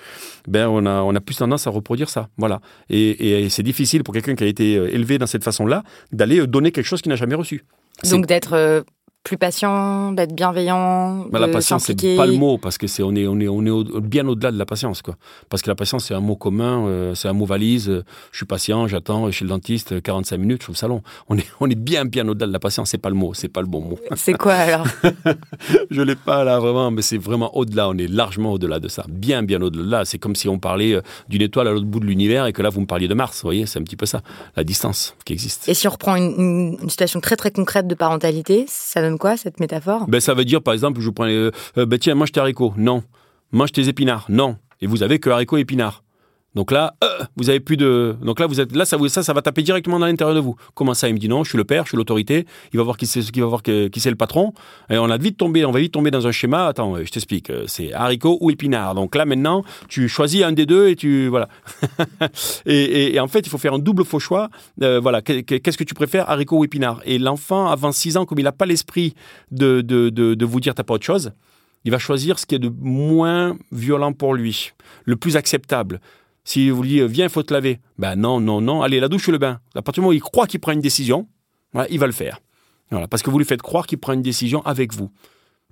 Ben, on a, plus tendance à reproduire ça. Voilà. Et, c'est difficile pour quelqu'un qui a été élevé dans cette façon-là d'aller donner quelque chose qu'il n'a jamais reçu. Donc d'être plus patient, d'être bienveillant, Bah, la de patience, c'est pas le mot, parce que c'est on est, on est, on est au- bien au-delà de la patience, quoi. Parce que la patience, c'est un mot commun, euh, c'est un mot valise. euh, je suis patient, j'attends chez le dentiste euh, 45 minutes, je suis au salon. On est, on est bien, bien au-delà de la patience. C'est pas le mot, c'est pas le bon mot. C'est quoi alors? Je l'ai pas là vraiment, mais c'est vraiment au-delà. On est largement au-delà de ça, bien, bien au-delà. C'est comme si on parlait euh, d'une étoile à l'autre bout de l'univers et que là, vous me parliez de Mars. Vous voyez, c'est un petit peu ça, la distance qui existe. Et si on reprend une, une- une situation très très concrète de parentalité, ça donne quoi cette métaphore? Ben, ça veut dire, par exemple, je vous prends, euh, euh, ben, tiens, mange tes haricots. Non. Mange tes épinards. Non. Et vous avez que haricots et épinards. Donc là, euh, vous avez plus de. Donc là, vous êtes là, ça, vous, ça, ça va taper directement dans l'intérieur de vous. Comment ça Il me dit non, je suis le père, je suis l'autorité. Il va voir qui c'est, qui va voir qui c'est le patron. Et on a vite tombé, on va vite tomber dans un schéma. Attends, euh, je t'explique. Euh, C'est haricots ou épinards. Donc là, maintenant, tu choisis un des deux et tu voilà. et, et- en fait, il faut faire un double faux choix. Voilà, que- que- qu'est-ce que tu préfères, haricots ou épinards Et l'enfant, avant 6 ans, comme il n'a pas l'esprit de, de, de, de vous dire t'as pas autre chose, il va choisir ce qui est de moins violent pour lui, le plus acceptable. Si vous lui dites viens, faut te laver, ben non, non, non, allez, la douche ou le bain? À partir du moment où il croit qu'il prend une décision, voilà, il va le faire. Voilà, parce que vous lui faites croire qu'il prend une décision avec vous.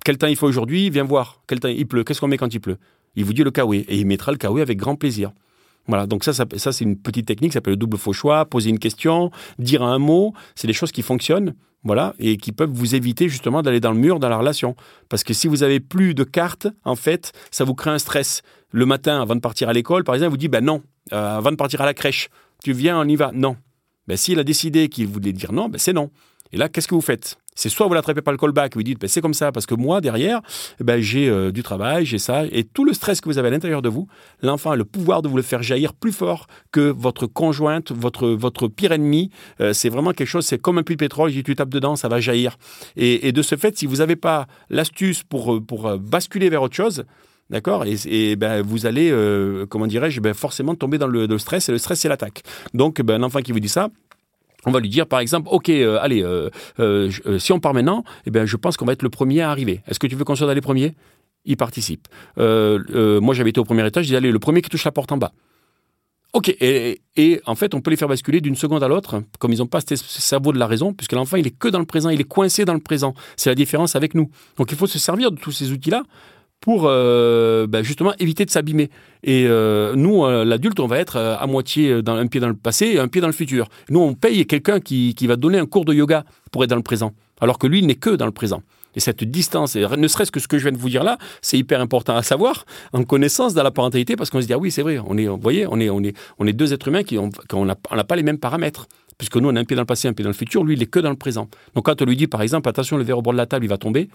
Quel temps il faut aujourd'hui? Viens voir. Quel temps il pleut? Qu'est-ce qu'on met quand il pleut? Il vous dit le kawaii et il mettra le kawaii avec grand plaisir. Voilà, donc ça, ça, ça, c'est une petite technique, ça s'appelle le double faux choix, poser une question, dire un mot, c'est des choses qui fonctionnent, voilà, et qui peuvent vous éviter justement d'aller dans le mur dans la relation. Parce que si vous avez plus de cartes, en fait, ça vous crée un stress. Le matin, avant de partir à l'école, par exemple, vous dit, ben non, euh, avant de partir à la crèche, tu viens, on y va. Non. Ben, s'il a décidé qu'il voulait dire non, ben, c'est non. Et là, qu'est-ce que vous faites? C'est soit vous l'attrapez par le callback, vous dites ben, c'est comme ça, parce que moi, derrière, eh ben, j'ai euh, du travail, j'ai ça, et tout le stress que vous avez à l'intérieur de vous, l'enfant a le pouvoir de vous le faire jaillir plus fort que votre conjointe, votre, votre pire ennemi. Euh, c'est vraiment quelque chose, c'est comme un puits de pétrole, si tu tapes dedans, ça va jaillir. Et, de ce fait, si vous n'avez pas l'astuce pour, euh, pour basculer vers autre chose, D'accord Et, ben, vous allez, comment dirais-je, ben, forcément tomber dans le, stress, et le stress, c'est l'attaque. Donc, ben, un enfant qui vous dit ça, on va lui dire, par exemple, OK, euh, allez, euh, euh, si on part maintenant, eh ben, je pense qu'on va être le premier à arriver. Est-ce que tu veux qu'on soit dans les premiers Il participe. Moi, j'avais été au premier étage, je dis, allez, le premier qui touche la porte en bas. OK. Et, et en fait, on peut les faire basculer d'une seconde à l'autre, comme ils n'ont pas ce cerveau de la raison, puisque l'enfant, il est que dans le présent, il est coincé dans le présent. C'est la différence avec nous. Donc, il faut se servir de tous ces outils-là pour euh, ben, justement éviter de s'abîmer. Et euh, nous, euh, l'adulte, on va être à moitié un pied dans le passé et un pied dans le futur. Nous, on paye quelqu'un qui, qui va donner un cours de yoga pour être dans le présent, alors que lui, n'est que dans le présent. Et cette distance, ne serait-ce que ce que je viens de vous dire là, c'est hyper important à savoir en connaissance dans la parentalité, parce qu'on se dit ah oui, c'est vrai, on est, vous voyez, on est, on est, on est deux êtres humains qui ont, on pas les mêmes paramètres. Puisque nous, on a un pied dans le passé, un pied dans le futur, lui, il est que dans le présent. Donc quand on lui dit, par exemple, attention, le verre au bord de la table, il va tomber,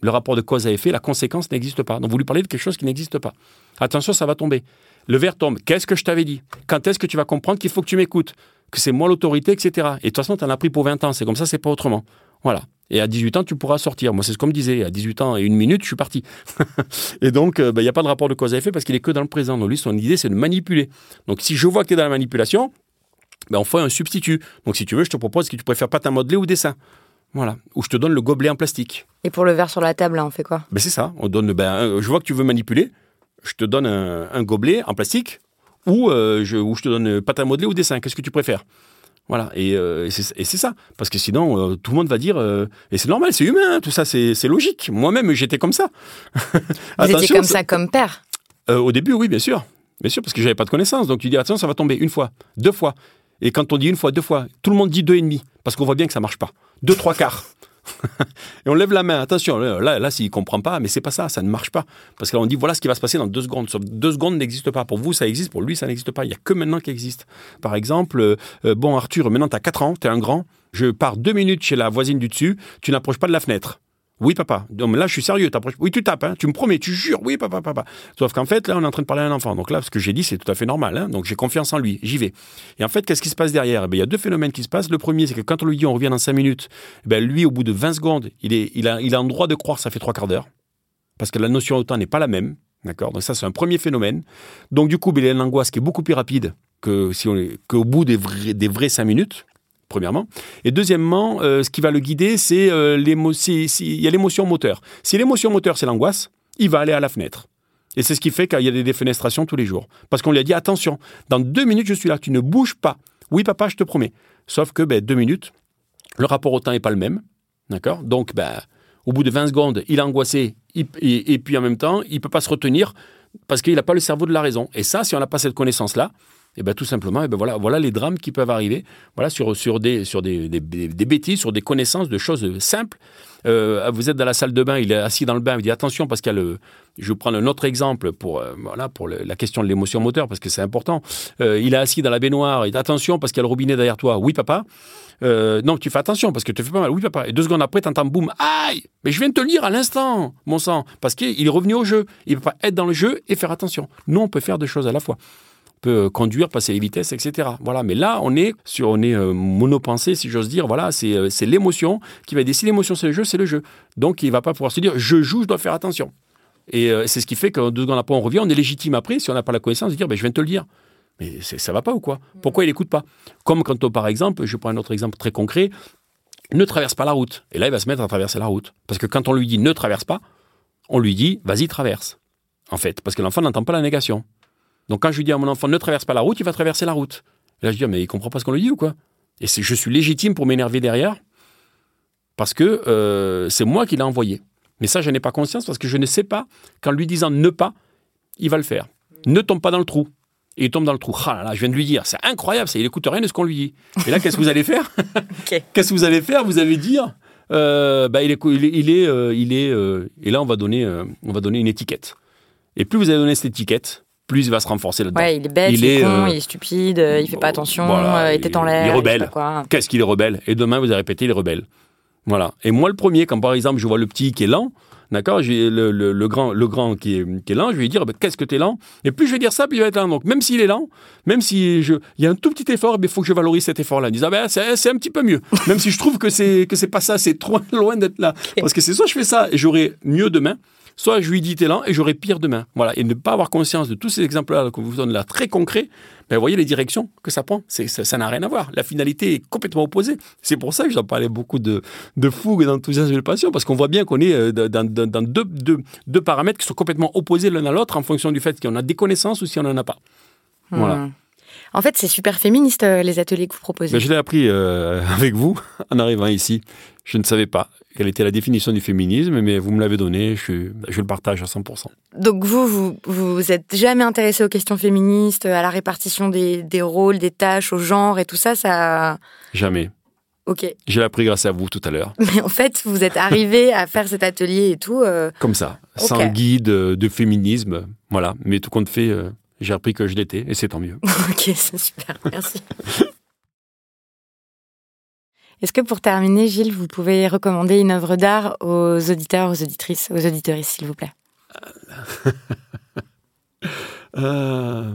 le rapport de cause à effet, la conséquence n'existe pas. Donc vous lui parlez de quelque chose qui n'existe pas. Attention, ça va tomber. Le verre tombe. Qu'est-ce que je t'avais dit? Quand est-ce que tu vas comprendre qu'il faut que tu m'écoutes? Que c'est moi l'autorité, etc. Et de toute façon, tu en as pris pour 20 ans. C'est comme ça, c'est pas autrement. Voilà. Et à 18 ans, tu pourras sortir. Moi, c'est ce qu'on me disait. À 18 ans et une minute, je suis parti. et donc, il n'y a pas de rapport de cause à effet parce qu'il est que dans le présent. Donc lui, son idée, c'est de manipuler. Donc si je vois que tu es dans la manipulation, ben, on fait un substitut. Donc si tu veux, je te propose que tu préfères pâte à modeler ou dessin. Voilà. Ou je te donne le gobelet en plastique. Et pour le verre sur la table, là, on fait quoi? Ben c'est ça. On donne, ben, un- je vois que tu veux manipuler. Je te donne un, un gobelet en plastique ou, euh, je, ou je te donne pâte à modeler ou dessin. Qu'est-ce que tu préfères? Voilà. Et, euh, et c'est ça. Parce que sinon, euh, tout le monde va dire. euh, et c'est normal, c'est humain. hein, tout ça, c'est logique. Moi-même, j'étais comme ça. Vous étiez comme ça- comme père euh, au début, oui, bien sûr. Bien sûr, parce que j'avais pas de connaissances. Donc tu dis, attention, ça va tomber une fois, deux fois. Et quand on dit une fois, deux fois, tout le monde dit deux et demi. Parce qu'on voit bien que ça marche pas. Deux, trois quarts. et on lève la main. Attention, là, là, s'il comprend pas, mais c'est pas ça, ça ne marche pas. Parce que là, on dit voilà ce qui va se passer dans deux secondes. deux secondes n'existe pas. Pour vous, ça existe. Pour lui, ça n'existe pas. Il y a que maintenant qui existe. Par exemple, euh, bon Arthur, maintenant tu as 4 ans, tu es un grand. Je pars deux minutes chez la voisine du dessus. Tu n'approches pas de la fenêtre. Oui, papa. Donc là, je suis sérieux. Oui, tu tapes. Hein. Tu me promets, tu jures. Oui, papa, papa. Sauf qu'en fait, là, on est en train de parler à un enfant. Donc là, ce que j'ai dit, c'est tout à fait normal. Hein. Donc j'ai confiance en lui. J'y vais. Et en fait, qu'est-ce qui se passe derrière? Eh Il y a deux phénomènes qui se passent. Le premier, c'est que quand on lui dit on revient dans cinq minutes, eh ben, lui, au bout de 20 secondes, il, est, il, a, il a en droit de croire que ça fait trois quarts d'heure. Parce que la notion de temps n'est pas la même. D'accord? Donc ça, c'est un premier phénomène. Donc du coup, ben, il y a une angoisse qui est beaucoup plus rapide que si on qu'au bout des vrais, des vrais cinq minutes premièrement. Et deuxièmement, euh, ce qui va le guider, c'est euh, l'émotion. Il y a l'émotion moteur. Si l'émotion moteur, c'est l'angoisse, il va aller à la fenêtre. Et c'est ce qui fait qu'il y a des défenestrations tous les jours. Parce qu'on lui a dit, attention, dans deux minutes, je suis là, tu ne bouges pas. Oui, papa, je te promets. Sauf que, ben, deux minutes, le rapport au temps n'est pas le même. D'accord? Donc, ben, au bout de 20 secondes, il est angoissé, et, puis en même temps, il ne peut pas se retenir parce qu'il n'a pas le cerveau de la raison. Et ça, si on n'a pas cette connaissance-là, et bien tout simplement, et ben voilà, voilà les drames qui peuvent arriver voilà, sur, sur, des, sur des, des, bêtises, sur des connaissances de choses simples. Euh, vous êtes dans la salle de bain, il est assis dans le bain, il dit attention parce qu'il y a le. Je vais prendre un autre exemple pour, euh, voilà, pour la question de l'émotion moteur parce que c'est important. Euh, il est assis dans la baignoire, il dit attention parce qu'il y a le robinet derrière toi. Oui, papa. non, tu fais attention parce que tu fais pas mal. Oui, papa. Et deux secondes après, tu entends boum, aïe Mais je viens de te le dire à l'instant, mon sang. Parce qu'il est revenu au jeu. Il ne peut pas être dans le jeu et faire attention. Nous, on peut faire deux choses à la fois peut conduire, passer les vitesses, etc. Voilà. Mais là, on est sur, on est euh, monopensé, si j'ose dire. Voilà, c'est, euh, l'émotion qui va décider. L'émotion, c'est le jeu, c'est le jeu. Donc, il va pas pouvoir se dire, je joue, je dois faire attention. Et euh, c'est ce qui fait que deux secondes après, on revient, on est légitime après, si on n'a pas la connaissance, de dire, ben, je viens te le dire. Mais ça va pas ou quoi? Pourquoi il n'écoute pas? Comme quand, par exemple, je prends un autre exemple très concret, ne traverse pas la route. Et là, il va se mettre à traverser la route. Parce que quand on lui dit ne traverse pas, on lui dit vas-y, traverse. En fait, parce que l'enfant n'entend pas la négation. Donc quand je lui dis à mon enfant ne traverse pas la route, il va traverser la route. Et là je dis mais il comprend pas ce qu'on lui dit ou quoi? Et je suis légitime pour m'énerver derrière parce que euh, c'est moi qui l'ai envoyé. Mais ça je n'ai pas conscience parce que je ne sais pas qu'en lui disant ne pas, il va le faire. Ne tombe pas dans le trou. Et il tombe dans le trou. Ah là là, je viens de lui dire, c'est incroyable, ça, il écoute rien de ce qu'on lui dit. Et là, qu'est-ce que vous allez faire? Qu'est-ce que vous allez faire? Vous allez dire, euh, bah, il est, il est, il est, euh, il est et là, on va donner, on va donner une étiquette. Et plus vous allez donner cette étiquette, plus il va se renforcer là-dedans. Ouais, il est bête, il, est, con, euh, il est stupide, euh, il fait pas attention, voilà, il est en l'air. Il est rebelle. Qu'est-ce qu'il est rebelle? Et demain, vous allez répéter, il est rebelle. Voilà. Et moi, le premier, quand par exemple, je vois le petit qui est lent, D'accord le, le, le, grand, le grand qui est, qui est lent, je vais lui dire bah, Qu'est-ce que tu es lent? Et plus je vais dire ça, plus il va être lent. Donc, même s'il est lent, même si je, il y a un tout petit effort, il faut que je valorise cet effort-là. Disant bah, c'est, un petit peu mieux. même si je trouve que c'est, que c'est pas ça, c'est trop loin d'être là. Parce que c'est soit je fais ça et j'aurai mieux demain, soit je lui dis t'es lent et j'aurai pire demain. Voilà. Et ne pas avoir conscience de tous ces exemples-là que vous donne là, très concrets, ben, voyez les directions que ça prend. Ça, n'a rien à voir. La finalité est complètement opposée. C'est pour ça que j'en parlais beaucoup de, de fougue, d'enthousiasme et de passion, parce qu'on voit bien qu'on est euh, dans, deux, paramètres qui sont complètement opposés l'un à l'autre en fonction du fait qu'on a des connaissances ou si on n'en a pas. Voilà. Hmm. En fait, c'est super féministe, euh, les ateliers que vous proposez. Ben, je l'ai appris euh, avec vous en arrivant ici. Je ne savais pas quelle était la définition du féminisme, mais vous me l'avez donné, je, je, le partage à 100%. Donc vous, vous vous êtes jamais intéressé aux questions féministes, à la répartition des, des rôles, des tâches, au genre et tout ça, ça... Jamais. Ok. J'ai appris grâce à vous tout à l'heure. Mais en fait, vous êtes arrivé à faire cet atelier et tout. Euh, Comme ça, sans guide de féminisme, voilà. Mais tout compte fait, euh, j'ai appris que je l'étais et c'est tant mieux. ok, c'est super, merci. Est-ce que pour terminer, Gilles, vous pouvez recommander une œuvre d'art aux auditeurs, aux auditrices, aux auditoristes, s'il vous plaît? Euh,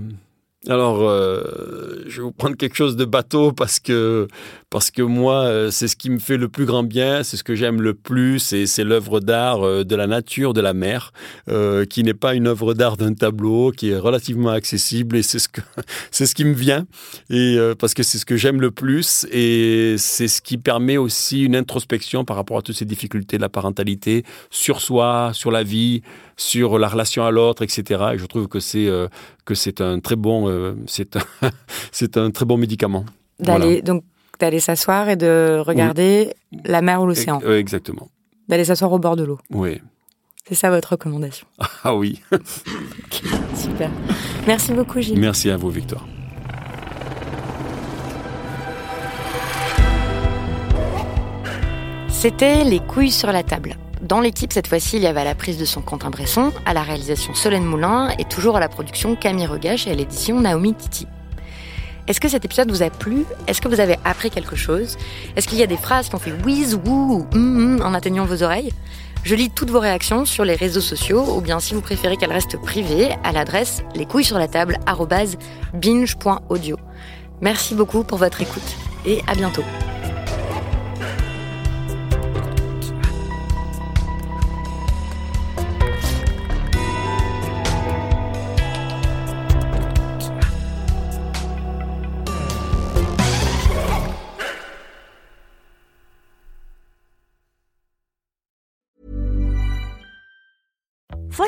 alors, euh, je vais vous prendre quelque chose de bateau parce que, parce que moi, euh, c'est ce qui me fait le plus grand bien, c'est ce que j'aime le plus, c'est l'œuvre d'art euh, de la nature, de la mer, qui n'est pas une œuvre d'art d'un tableau, qui est relativement accessible, et c'est ce, que, c'est ce qui me vient, et, parce que c'est ce que j'aime le plus, et c'est ce qui permet aussi une introspection par rapport à toutes ces difficultés de la parentalité, sur soi, sur la vie, sur la relation à l'autre, etc. Et je trouve que c'est que c'est un très bon euh, c'est un, c'est un très bon médicament. D'aller donc d'aller s'asseoir et de regarder la mer ou l'océan. exactement. D'aller s'asseoir au bord de l'eau. Oui. C'est ça votre recommandation. Ah oui. Super. Merci beaucoup Gilles. Merci à vous Victor. C'était Les couilles sur la table. Dans l'équipe, cette fois-ci, il y avait à la prise de son Quentin Bresson, à la réalisation Solène Moulin et toujours à la production Camille Regache et à l'édition Naomi Titi. Est-ce que cet épisode vous a plu? Est-ce que vous avez appris quelque chose? Est-ce qu'il y a des phrases qui ont fait whiz, wou, hum, hum en atteignant vos oreilles? Je lis toutes vos réactions sur les réseaux sociaux ou bien si vous préférez qu'elles restent privées à l'adresse les couilles sur la table binge.audio. Merci beaucoup pour votre écoute et à bientôt.